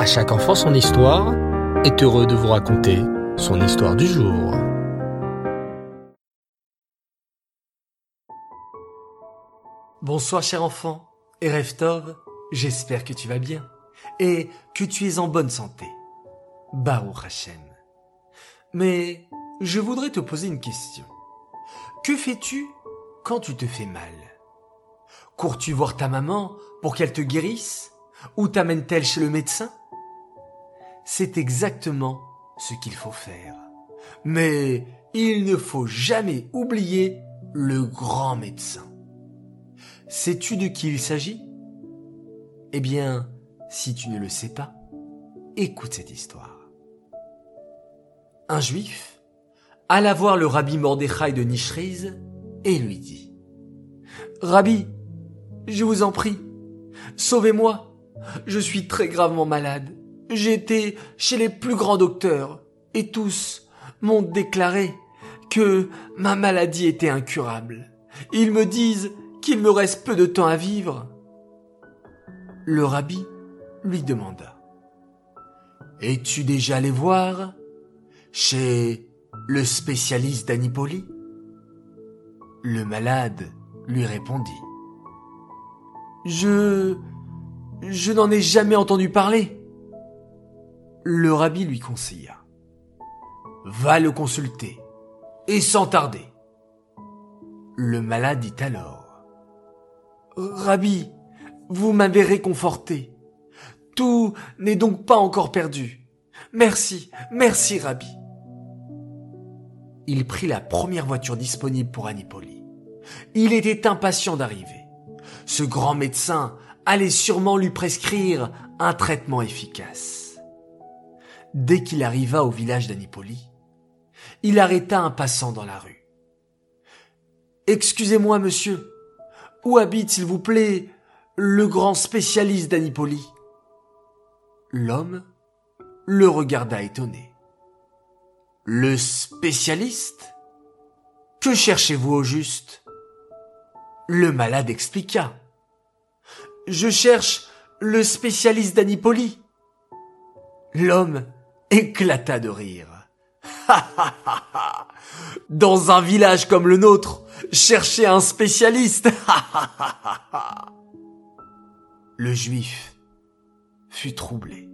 À chaque enfant son histoire est heureux de vous raconter son histoire du jour. Bonsoir cher enfant, et Reftov, j'espère que tu vas bien et que tu es en bonne santé. Baruch Hashem. Mais je voudrais te poser une question. Que fais-tu quand tu te fais mal? Cours-tu voir ta maman pour qu'elle te guérisse Ou t'amène-t-elle chez le médecin? C'est exactement ce qu'il faut faire. Mais il ne faut jamais oublier le grand médecin. Sais-tu de qui il s'agit? Eh bien, si tu ne le sais pas, écoute cette histoire. Un juif alla voir le rabbi Mordechai de Nishriz et lui dit Rabbi, je vous en prie, sauvez-moi. Je suis très gravement malade. J'ai été chez les plus grands docteurs et tous m'ont déclaré que ma maladie était incurable. Ils me disent qu'il me reste peu de temps à vivre. Le rabbi lui demanda. Es-tu déjà allé voir chez le spécialiste d'Anipoli? Le malade lui répondit. Je... je n'en ai jamais entendu parler. Le rabbi lui conseilla. Va le consulter, et sans tarder. Le malade dit alors. Rabbi, vous m'avez réconforté. Tout n'est donc pas encore perdu. Merci, merci, Rabbi. Il prit la première voiture disponible pour Anipoli. Il était impatient d'arriver. Ce grand médecin allait sûrement lui prescrire un traitement efficace. Dès qu'il arriva au village d'Anipoli, il arrêta un passant dans la rue. Excusez-moi, monsieur. Où habite, s'il vous plaît, le grand spécialiste d'Anipoli? L'homme le regarda étonné. Le spécialiste? Que cherchez-vous au juste? Le malade expliqua. Je cherche le spécialiste d'Anipoli. L'homme éclata de rire. Dans un village comme le nôtre, chercher un spécialiste. le juif fut troublé.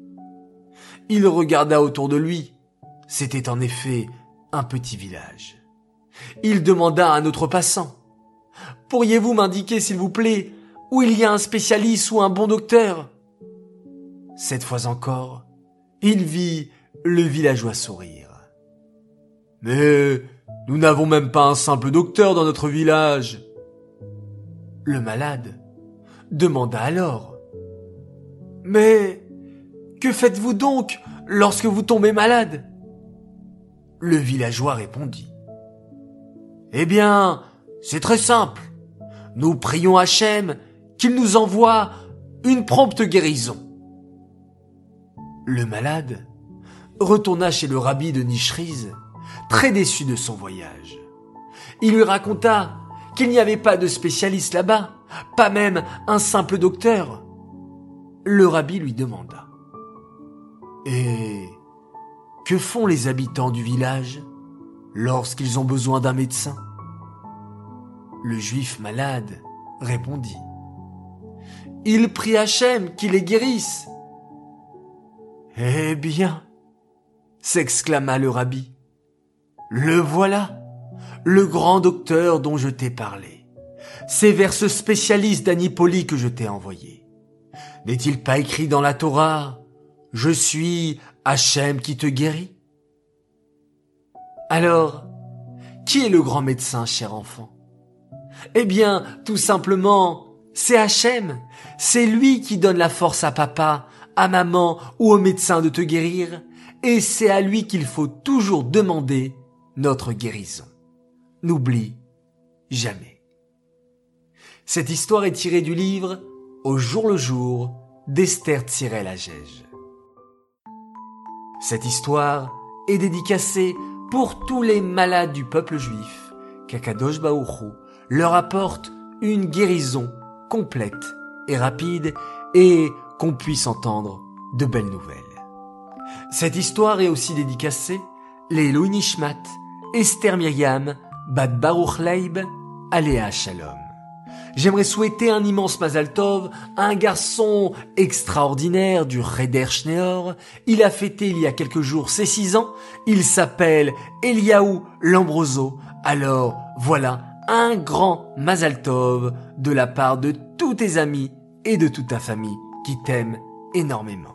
Il regarda autour de lui. C'était en effet un petit village. Il demanda à un autre passant. Pourriez-vous m'indiquer, s'il vous plaît, où il y a un spécialiste ou un bon docteur? Cette fois encore, il vit le villageois sourire. Mais nous n'avons même pas un simple docteur dans notre village. Le malade demanda alors. Mais que faites-vous donc lorsque vous tombez malade? Le villageois répondit. Eh bien, c'est très simple. Nous prions Hachem qu'il nous envoie une prompte guérison. Le malade retourna chez le rabbi de Nishriz très déçu de son voyage. Il lui raconta qu'il n'y avait pas de spécialiste là-bas, pas même un simple docteur. Le rabbi lui demanda. Et que font les habitants du village lorsqu'ils ont besoin d'un médecin? Le juif malade répondit. Il prie Hachem qu'il les guérisse. Eh bien, s'exclama le rabbi, le voilà, le grand docteur dont je t'ai parlé. C'est vers ce spécialiste d'Anipoli que je t'ai envoyé. N'est-il pas écrit dans la Torah Je suis Hachem qui te guérit Alors, qui est le grand médecin, cher enfant? Eh bien, tout simplement, c'est Hachem. C'est lui qui donne la force à papa, à maman ou au médecin de te guérir. Et c'est à lui qu'il faut toujours demander notre guérison. N'oublie jamais. Cette histoire est tirée du livre Au jour le jour d'Esther Tirel-Agege. Cette histoire est dédicacée pour tous les malades du peuple juif qu'Akadosh Baoru leur apporte une guérison complète et rapide et qu'on puisse entendre de belles nouvelles. Cette histoire est aussi dédicacée les Nishmat, Esther Myriam, Bad Baruch Leib, Aléa Shalom. J'aimerais souhaiter un immense Mazal Tov à un garçon extraordinaire du Reder Schneor. Il a fêté il y a quelques jours ses six ans. Il s'appelle Eliaou Lambroso. Alors, voilà un grand Mazal Tov de la part de tous tes amis et de toute ta famille qui t'aiment énormément.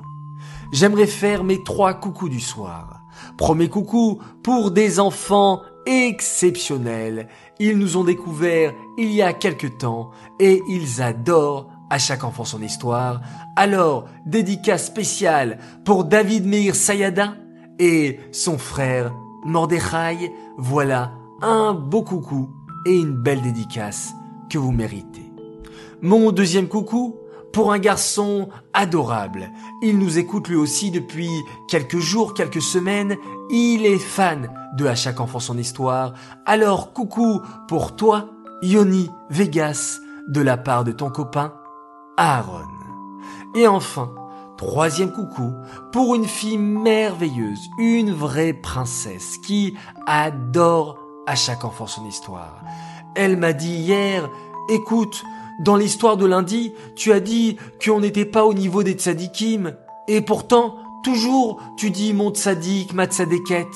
J'aimerais faire mes trois coucous du soir. Premier coucou pour des enfants exceptionnels. Ils nous ont découverts il y a quelque temps et ils adorent à chaque enfant son histoire. Alors, dédicace spéciale pour David Meir Sayada et son frère Mordechai. Voilà un beau coucou et une belle dédicace que vous méritez. Mon deuxième coucou pour un garçon adorable. Il nous écoute lui aussi depuis quelques jours, quelques semaines. Il est fan de À chaque enfant son histoire. Alors coucou pour toi, Yoni Vegas, de la part de ton copain Aaron. Et enfin, troisième coucou pour une fille merveilleuse, une vraie princesse qui adore À chaque enfant son histoire. Elle m'a dit hier, écoute, dans l'histoire de lundi, tu as dit qu'on n'était pas au niveau des tzadikim. Et pourtant, toujours, tu dis mon tzadik, ma tzadeket.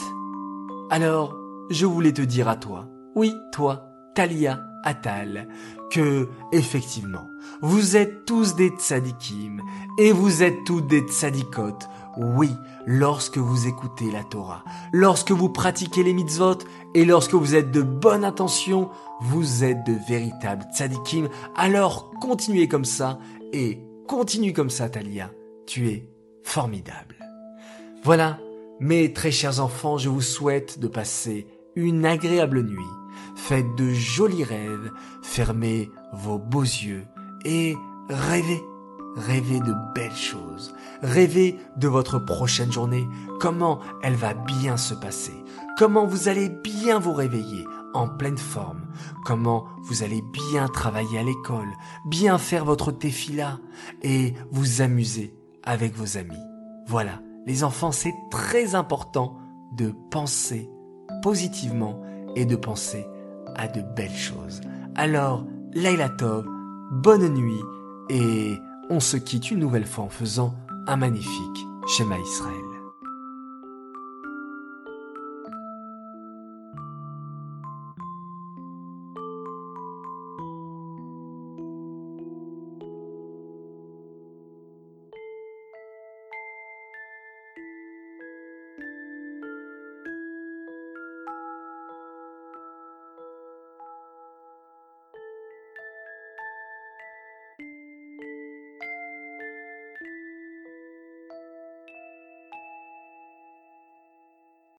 Alors, je voulais te dire à toi, oui, toi, Talia Atal, que, effectivement, vous êtes tous des tzadikim, et vous êtes toutes des tzadikot. Oui, lorsque vous écoutez la Torah, lorsque vous pratiquez les mitzvot, et lorsque vous êtes de bonne intention, vous êtes de véritables tzadikim. Alors continuez comme ça, et continue comme ça, Talia. Tu es formidable. Voilà, mes très chers enfants, je vous souhaite de passer une agréable nuit. Faites de jolis rêves, fermez vos beaux yeux et rêvez. Rêvez de belles choses. Rêvez de votre prochaine journée, comment elle va bien se passer, comment vous allez bien vous réveiller en pleine forme, comment vous allez bien travailler à l'école, bien faire votre tefila et vous amuser avec vos amis. Voilà, les enfants, c'est très important de penser positivement et de penser à de belles choses. Alors, Laila Tov, bonne nuit et on se quitte une nouvelle fois en faisant un magnifique schéma Israël.